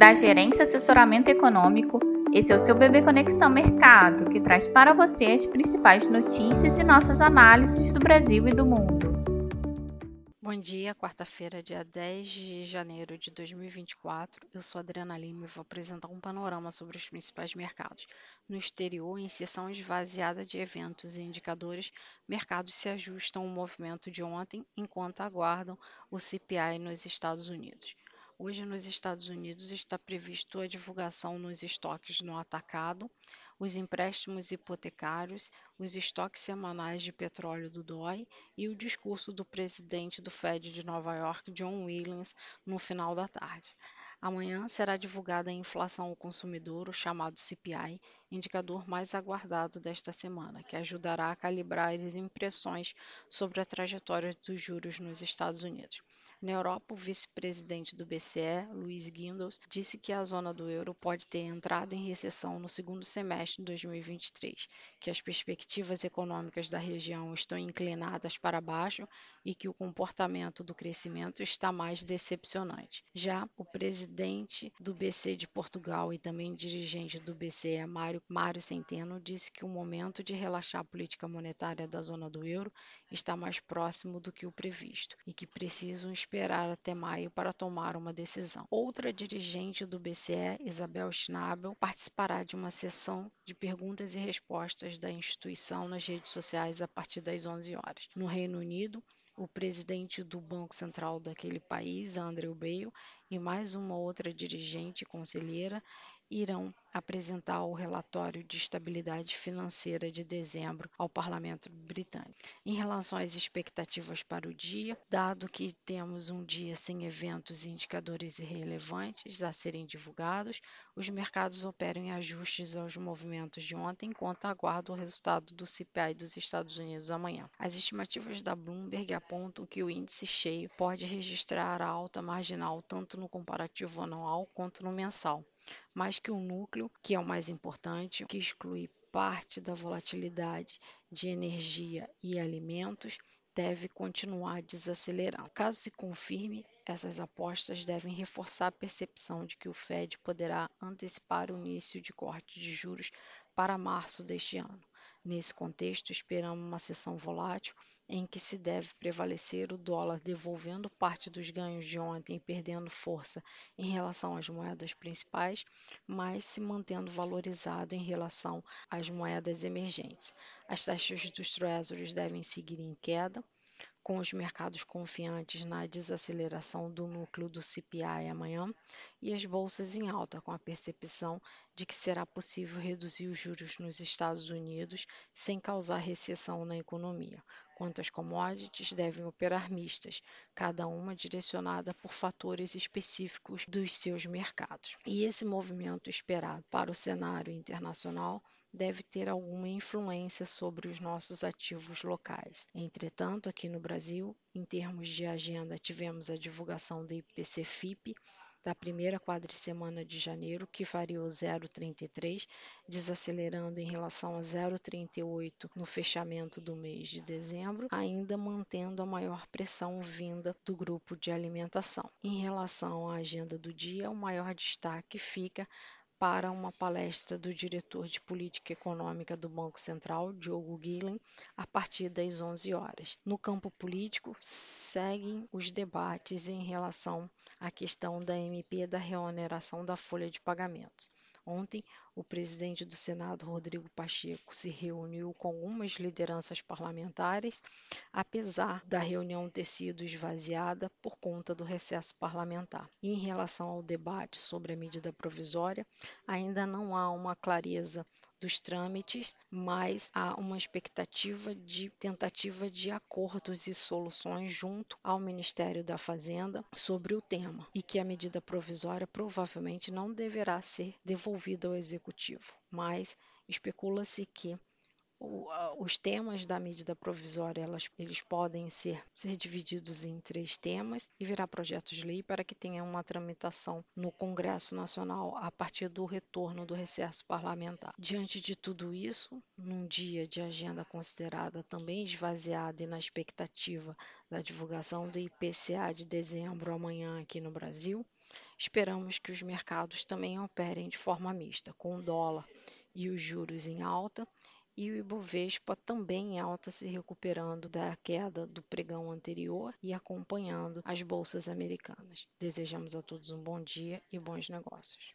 da Gerência Assessoramento Econômico. Esse é o seu Bebê Conexão Mercado, que traz para você as principais notícias e nossas análises do Brasil e do mundo. Bom dia, quarta-feira, dia 10 de janeiro de 2024. Eu sou Adriana Lima e vou apresentar um panorama sobre os principais mercados. No exterior, em sessão esvaziada de eventos e indicadores, mercados se ajustam ao movimento de ontem enquanto aguardam o CPI nos Estados Unidos. Hoje, nos Estados Unidos, está previsto a divulgação nos estoques no atacado, os empréstimos hipotecários, os estoques semanais de petróleo do DOI e o discurso do presidente do Fed de Nova York, John Williams, no final da tarde. Amanhã será divulgada a inflação ao consumidor, o chamado CPI, indicador mais aguardado desta semana, que ajudará a calibrar as impressões sobre a trajetória dos juros nos Estados Unidos. Na Europa, o vice-presidente do BCE, Luiz Guindos, disse que a zona do euro pode ter entrado em recessão no segundo semestre de 2023, que as perspectivas econômicas da região estão inclinadas para baixo e que o comportamento do crescimento está mais decepcionante. Já o presidente do BC de Portugal e também dirigente do BCE, Mário, Mário Centeno, disse que o momento de relaxar a política monetária da zona do euro está mais próximo do que o previsto e que precisam esperar até maio para tomar uma decisão. Outra dirigente do BCE, Isabel Schnabel, participará de uma sessão de perguntas e respostas da instituição nas redes sociais a partir das 11 horas. No Reino Unido, o presidente do Banco Central daquele país, Andrew Bailey, e mais uma outra dirigente conselheira irão apresentar o relatório de estabilidade financeira de dezembro ao Parlamento Britânico. Em relação às expectativas para o dia, dado que temos um dia sem eventos e indicadores irrelevantes a serem divulgados, os mercados operam em ajustes aos movimentos de ontem enquanto aguardam o resultado do CPI dos Estados Unidos amanhã. As estimativas da Bloomberg apontam que o índice cheio pode registrar alta marginal tanto no comparativo anual quanto no mensal mais que o núcleo, que é o mais importante, que exclui parte da volatilidade de energia e alimentos, deve continuar desacelerando. Caso se confirme, essas apostas devem reforçar a percepção de que o Fed poderá antecipar o início de corte de juros para março deste ano. Nesse contexto, esperamos uma sessão volátil em que se deve prevalecer o dólar devolvendo parte dos ganhos de ontem e perdendo força em relação às moedas principais, mas se mantendo valorizado em relação às moedas emergentes. As taxas dos treasuries devem seguir em queda com os mercados confiantes na desaceleração do núcleo do CPI amanhã e as bolsas em alta, com a percepção de que será possível reduzir os juros nos Estados Unidos sem causar recessão na economia. Quanto às commodities, devem operar mistas, cada uma direcionada por fatores específicos dos seus mercados. E esse movimento esperado para o cenário internacional deve ter alguma influência sobre os nossos ativos locais. Entretanto, aqui no Brasil, em termos de agenda, tivemos a divulgação do IPC-FIP da primeira quadricemana de janeiro, que variou 0,33, desacelerando em relação a 0,38 no fechamento do mês de dezembro, ainda mantendo a maior pressão vinda do grupo de alimentação. Em relação à agenda do dia, o maior destaque fica para uma palestra do diretor de política econômica do Banco Central, Diogo Guilhem, a partir das 11 horas. No campo político, seguem os debates em relação à questão da MP da reoneração da folha de pagamentos. Ontem, o presidente do Senado, Rodrigo Pacheco, se reuniu com algumas lideranças parlamentares, apesar da reunião ter sido esvaziada por conta do recesso parlamentar. Em relação ao debate sobre a medida provisória, ainda não há uma clareza dos trâmites, mas há uma expectativa de tentativa de acordos e soluções junto ao Ministério da Fazenda sobre o tema e que a medida provisória provavelmente não deverá ser devolvida ao Executivo, mas especula-se que os temas da medida provisória elas, eles podem ser, ser divididos em três temas e virar projetos de lei para que tenha uma tramitação no Congresso Nacional a partir do retorno do recesso parlamentar. Diante de tudo isso, num dia de agenda considerada também esvaziada e na expectativa da divulgação do IPCA de dezembro amanhã aqui no Brasil, esperamos que os mercados também operem de forma mista, com o dólar e os juros em alta e o Ibovespa também em alta, se recuperando da queda do pregão anterior e acompanhando as bolsas americanas. Desejamos a todos um bom dia e bons negócios.